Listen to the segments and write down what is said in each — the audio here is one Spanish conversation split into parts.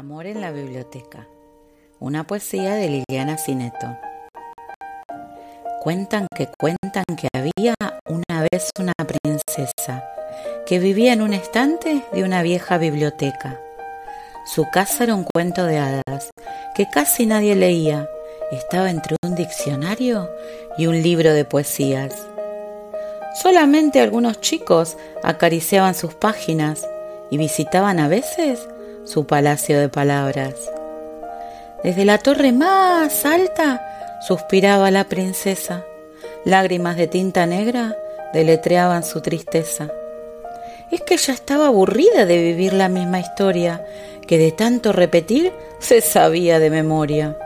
Amor en la biblioteca. Una poesía de Liliana Cineto. Cuentan que cuentan que había una vez una princesa que vivía en un estante de una vieja biblioteca. Su casa era un cuento de hadas que casi nadie leía. Estaba entre un diccionario y un libro de poesías. Solamente algunos chicos acariciaban sus páginas y visitaban a veces su palacio de palabras. Desde la torre más alta suspiraba la princesa. Lágrimas de tinta negra deletreaban su tristeza. Es que ya estaba aburrida de vivir la misma historia, que de tanto repetir se sabía de memoria.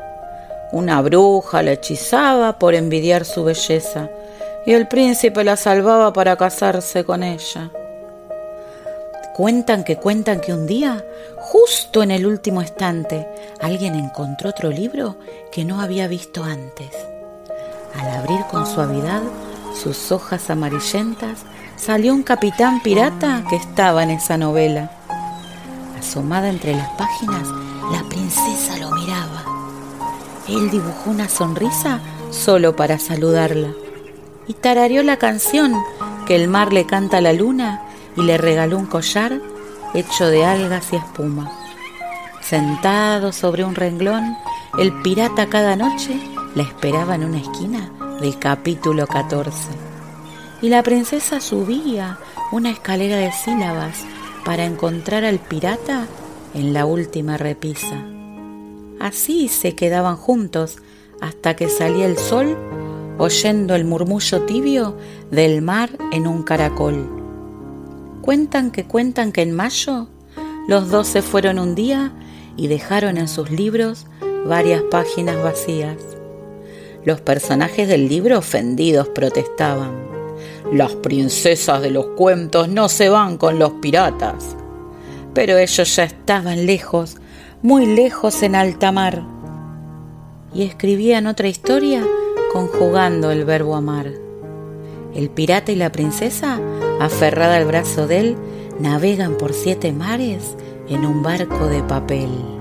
Una bruja la hechizaba por envidiar su belleza, y el príncipe la salvaba para casarse con ella. Cuentan que cuentan que un día, justo en el último estante, alguien encontró otro libro que no había visto antes. Al abrir con suavidad sus hojas amarillentas, salió un capitán pirata que estaba en esa novela. Asomada entre las páginas, la princesa lo miraba. Él dibujó una sonrisa solo para saludarla y tarareó la canción que el mar le canta a la luna y le regaló un collar hecho de algas y espuma. Sentado sobre un renglón, el pirata cada noche la esperaba en una esquina del capítulo 14. Y la princesa subía una escalera de sílabas para encontrar al pirata en la última repisa. Así se quedaban juntos hasta que salía el sol oyendo el murmullo tibio del mar en un caracol. Cuentan que cuentan que en mayo los dos se fueron un día y dejaron en sus libros varias páginas vacías. Los personajes del libro ofendidos protestaban. Las princesas de los cuentos no se van con los piratas. Pero ellos ya estaban lejos, muy lejos en alta mar. Y escribían otra historia conjugando el verbo amar. El pirata y la princesa aferrada al brazo de él, navegan por siete mares en un barco de papel.